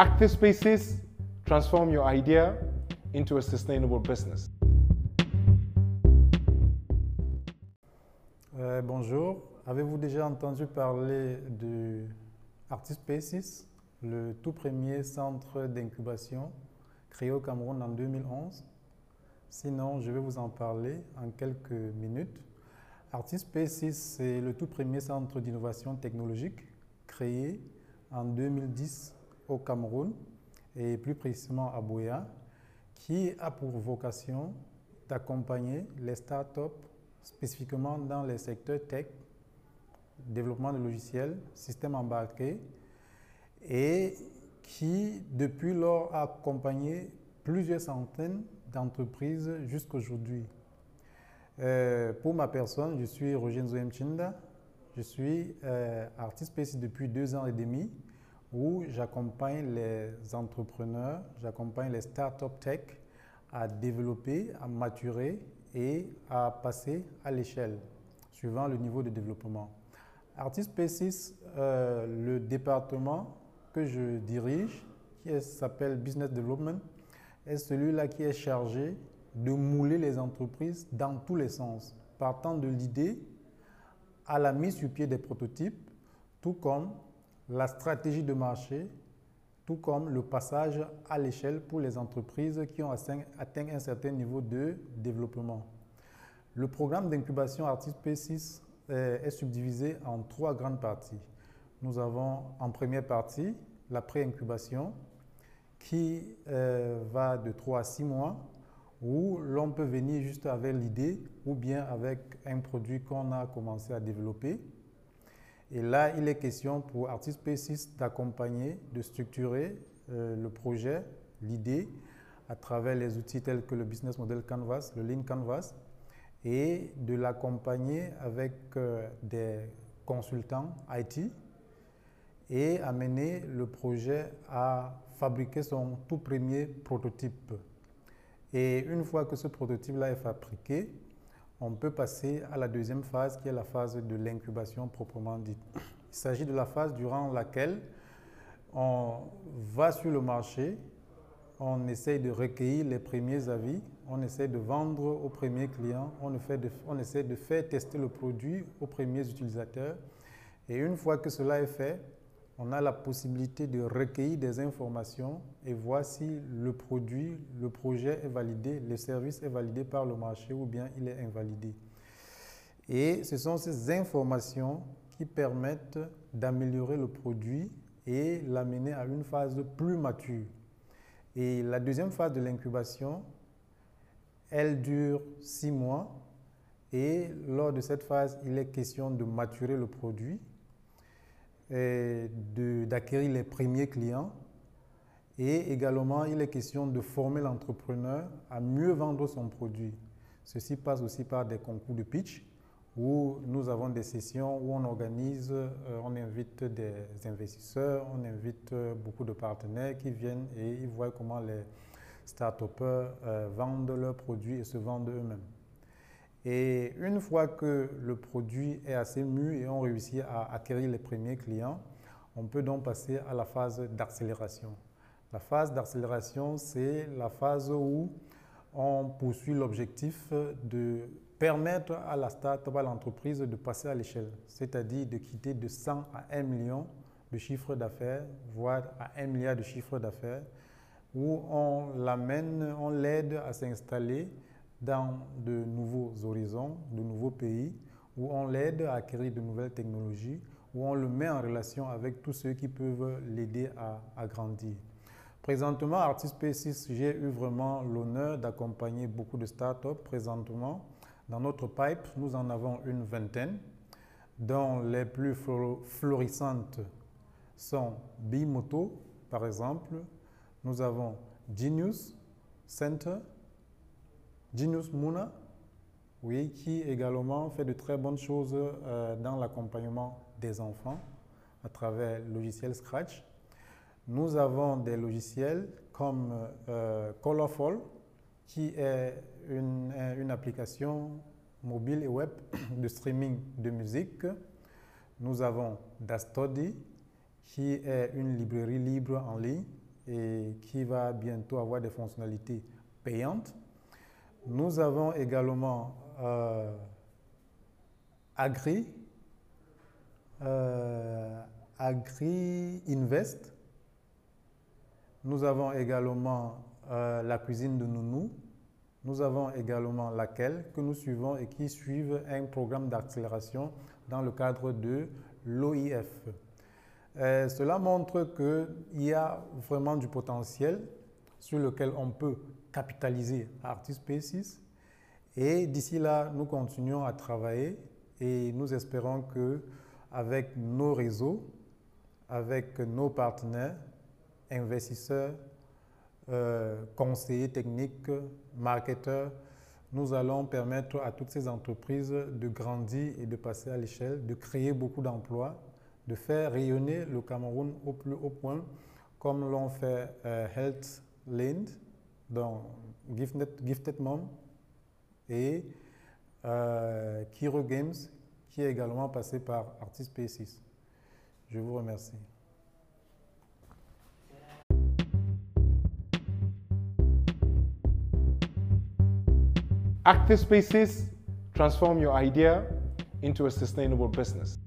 Active Spaces transform your idea into a sustainable business. Euh, bonjour, avez-vous déjà entendu parler de Artist Spaces, le tout premier centre d'incubation créé au Cameroun en 2011 Sinon, je vais vous en parler en quelques minutes. Artist Spaces, c'est le tout premier centre d'innovation technologique créé en 2010 au Cameroun et plus précisément à Boya, qui a pour vocation d'accompagner les startups spécifiquement dans les secteurs tech, développement de logiciels, systèmes embarqués, et qui depuis lors a accompagné plusieurs centaines d'entreprises jusqu'aujourd'hui. Euh, pour ma personne, je suis Roger Mchinda. Je suis euh, artiste PC depuis deux ans et demi où j'accompagne les entrepreneurs, j'accompagne les startups tech à développer, à maturer et à passer à l'échelle suivant le niveau de développement. Artist P6, euh, le département que je dirige, qui s'appelle Business Development, est celui-là qui est chargé de mouler les entreprises dans tous les sens, partant de l'idée à la mise sur pied des prototypes, tout comme la stratégie de marché, tout comme le passage à l'échelle pour les entreprises qui ont atteint un certain niveau de développement. Le programme d'incubation Artist P6 est subdivisé en trois grandes parties. Nous avons en première partie la pré-incubation qui euh, va de 3 à 6 mois où l'on peut venir juste avec l'idée ou bien avec un produit qu'on a commencé à développer. Et là, il est question pour Artist P6 d'accompagner, de structurer euh, le projet, l'idée, à travers les outils tels que le Business Model Canvas, le Lean Canvas, et de l'accompagner avec euh, des consultants IT et amener le projet à fabriquer son tout premier prototype. Et une fois que ce prototype-là est fabriqué, on peut passer à la deuxième phase qui est la phase de l'incubation proprement dite. Il s'agit de la phase durant laquelle on va sur le marché, on essaye de recueillir les premiers avis, on essaie de vendre aux premiers clients, on, essaie de faire tester le produit aux premiers utilisateurs. Et une fois que cela est fait, on a la possibilité de recueillir des informations et voir si le produit, le projet est validé, le service est validé par le marché ou bien il est invalidé. Et ce sont ces informations qui permettent d'améliorer le produit et l'amener à une phase plus mature. Et la deuxième phase de l'incubation, elle dure six mois. Et lors de cette phase, il est question de maturer le produit d'acquérir les premiers clients. Et également, il est question de former l'entrepreneur à mieux vendre son produit. Ceci passe aussi par des concours de pitch où nous avons des sessions où on organise, euh, on invite des investisseurs, on invite euh, beaucoup de partenaires qui viennent et ils voient comment les start euh, vendent leurs produits et se vendent eux-mêmes. Et une fois que le produit est assez mûr et on réussit à acquérir les premiers clients, on peut donc passer à la phase d'accélération. La phase d'accélération, c'est la phase où on poursuit l'objectif de permettre à la start-up, à l'entreprise de passer à l'échelle, c'est-à-dire de quitter de 100 à 1 million de chiffre d'affaires, voire à 1 milliard de chiffre d'affaires, où on l'amène, on l'aide à s'installer dans de nouveaux horizons, de nouveaux pays, où on l'aide à acquérir de nouvelles technologies, où on le met en relation avec tous ceux qui peuvent l'aider à, grandir. Présentement, Artist P6, j'ai eu vraiment l'honneur d'accompagner beaucoup de startups. Présentement, dans notre pipe, nous en avons une vingtaine, dont les plus florissantes sont Bimoto, par exemple. Nous avons Genius Center, Genius Muna, oui, qui également fait de très bonnes choses euh, dans l'accompagnement des enfants à travers le logiciel Scratch. Nous avons des logiciels comme euh, Colorful, qui est une, une, application mobile et web de streaming de musique. Nous avons Dastody, qui est une librairie libre en ligne et qui va bientôt avoir des fonctionnalités payantes. Nous avons également euh, Agri, euh, Agri Invest. Nous avons également euh, la cuisine de Nounou. Nous avons également laquelle que nous suivons et qui suivent un programme d'accélération dans le cadre de l'OIF. Cela montre qu'il y a vraiment du potentiel sur lequel on peut capitaliser Artist Spaces. Et d'ici là, nous continuons à travailler et nous espérons que avec nos réseaux, avec nos partenaires, investisseurs, euh, conseillers techniques, marketeurs, nous allons permettre à toutes ces entreprises de grandir et de passer à l'échelle, de créer beaucoup d'emplois, de faire rayonner le Cameroun au plus haut point, comme l'ont fait euh, dans Gifted, Mom et euh, Kiro Games, qui est également passé par Artist P6. Je vous remercie. Active spaces transform your idea into a sustainable business.